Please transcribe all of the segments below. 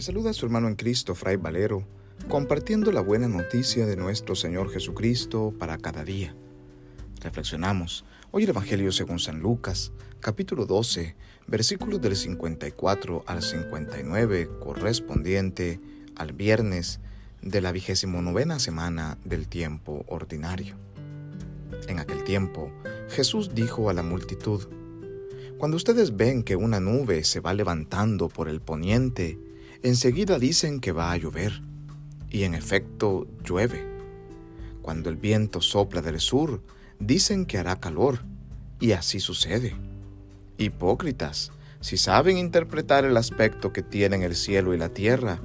Saluda a su hermano en Cristo, Fray Valero, compartiendo la buena noticia de nuestro Señor Jesucristo para cada día. Reflexionamos hoy el Evangelio según San Lucas, capítulo 12, versículos del 54 al 59, correspondiente al viernes de la vigésimo novena semana del tiempo ordinario. En aquel tiempo, Jesús dijo a la multitud, Cuando ustedes ven que una nube se va levantando por el poniente, enseguida dicen que va a llover, y en efecto llueve. Cuando el viento sopla del sur, dicen que hará calor, y así sucede. Hipócritas, si saben interpretar el aspecto que tienen el cielo y la tierra,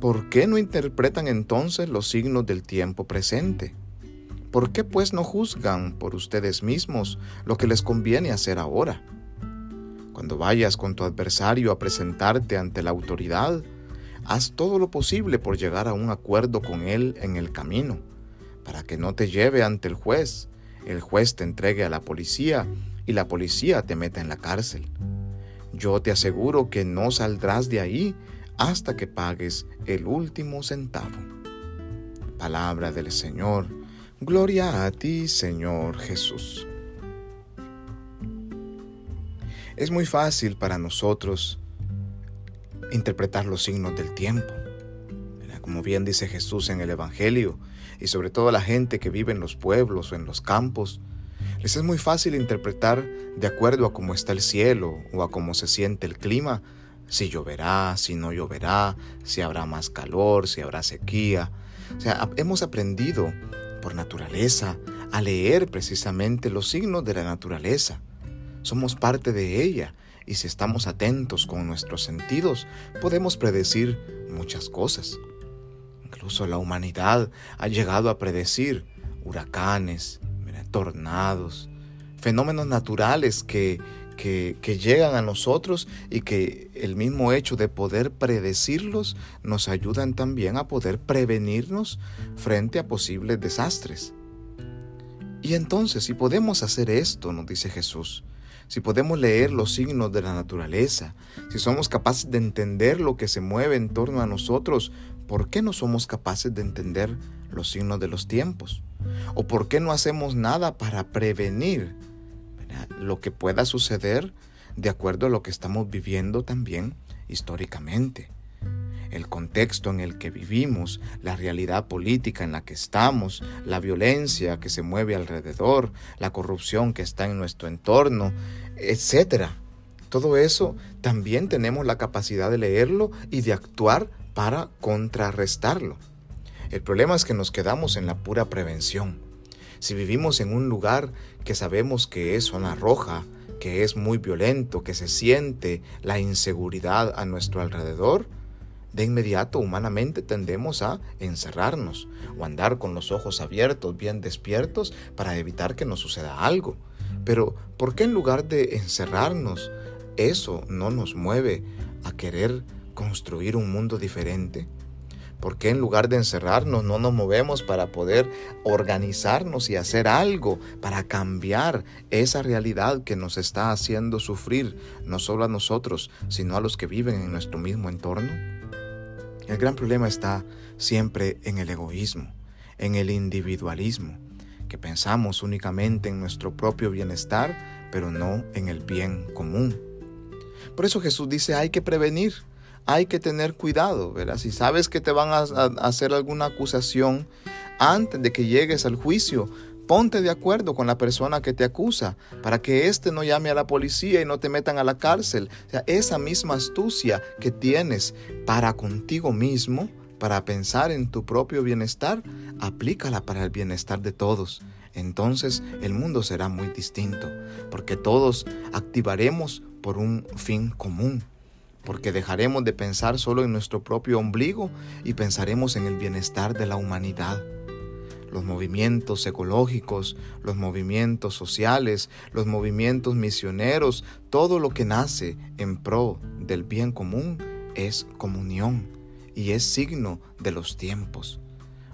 ¿por qué no interpretan entonces los signos del tiempo presente? ¿Por qué pues no juzgan por ustedes mismos lo que les conviene hacer ahora? Cuando vayas con tu adversario a presentarte ante la autoridad, Haz todo lo posible por llegar a un acuerdo con él en el camino, para que no te lleve ante el juez, el juez te entregue a la policía y la policía te meta en la cárcel. Yo te aseguro que no saldrás de ahí hasta que pagues el último centavo. Palabra del Señor. Gloria a ti, Señor Jesús. Es muy fácil para nosotros interpretar los signos del tiempo. Como bien dice Jesús en el Evangelio, y sobre todo la gente que vive en los pueblos o en los campos, les es muy fácil interpretar de acuerdo a cómo está el cielo o a cómo se siente el clima, si lloverá, si no lloverá, si habrá más calor, si habrá sequía. O sea, hemos aprendido por naturaleza a leer precisamente los signos de la naturaleza. Somos parte de ella y si estamos atentos con nuestros sentidos, podemos predecir muchas cosas. Incluso la humanidad ha llegado a predecir huracanes, tornados, fenómenos naturales que, que, que, llegan a nosotros y que el mismo hecho de poder predecirlos nos ayudan también a poder prevenirnos frente a posibles desastres. Y entonces, si podemos hacer esto, nos dice Jesús, si podemos leer los signos de la naturaleza, si somos capaces de entender lo que se mueve en torno a nosotros, ¿por qué no somos capaces de entender los signos de los tiempos? ¿O por qué no hacemos nada para prevenir lo que pueda suceder de acuerdo a lo que estamos viviendo también históricamente? El contexto en el que vivimos, la realidad política en la que estamos, la violencia que se mueve alrededor, la corrupción que está en nuestro entorno, etc. Todo eso también tenemos la capacidad de leerlo y de actuar para contrarrestarlo. El problema es que nos quedamos en la pura prevención. Si vivimos en un lugar que sabemos que es zona roja, que es muy violento, que se siente la inseguridad a nuestro alrededor, de inmediato humanamente tendemos a encerrarnos o andar con los ojos abiertos, bien despiertos, para evitar que nos suceda algo. Pero, ¿por qué en lugar de encerrarnos, eso no nos mueve a querer construir un mundo diferente? ¿Por qué en lugar de encerrarnos no nos movemos para poder organizarnos y hacer algo para cambiar esa realidad que nos está haciendo sufrir no solo a nosotros, sino a los que viven en nuestro mismo entorno? El gran problema está siempre en el egoísmo, en el individualismo, que pensamos únicamente en nuestro propio bienestar, pero no en el bien común. Por eso Jesús dice, hay que prevenir, hay que tener cuidado, ¿verdad? Si sabes que te van a, hacer alguna acusación antes de que llegues al juicio, Ponte de acuerdo con la persona que te acusa para que éste no llame a la policía y no te metan a la cárcel. O sea, esa misma astucia que tienes para contigo mismo, para pensar en tu propio bienestar, aplícala para el bienestar de todos. Entonces el mundo será muy distinto, porque todos activaremos por un fin común, porque dejaremos de pensar solo en nuestro propio ombligo y pensaremos en el bienestar de la humanidad los movimientos ecológicos, los movimientos sociales, los movimientos misioneros, todo lo que nace en pro del bien común es comunión y es signo de los tiempos.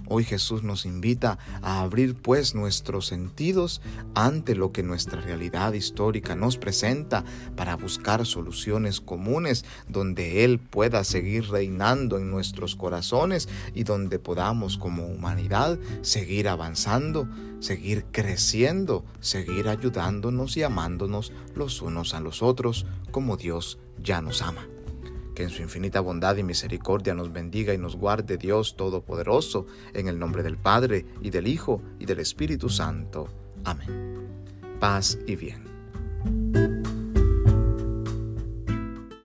Hoy Jesús nos invita a abrir pues nuestros sentidos ante lo que nuestra realidad histórica nos presenta para buscar soluciones comunes donde Él pueda seguir reinando en nuestros corazones y donde podamos como humanidad seguir avanzando, seguir creciendo, seguir ayudándonos y amándonos los unos a los otros como Dios ya nos ama que en su infinita bondad y misericordia nos bendiga y nos guarde Dios Todopoderoso, en el nombre del Padre, y del Hijo, y del Espíritu Santo. Amén. Paz y bien.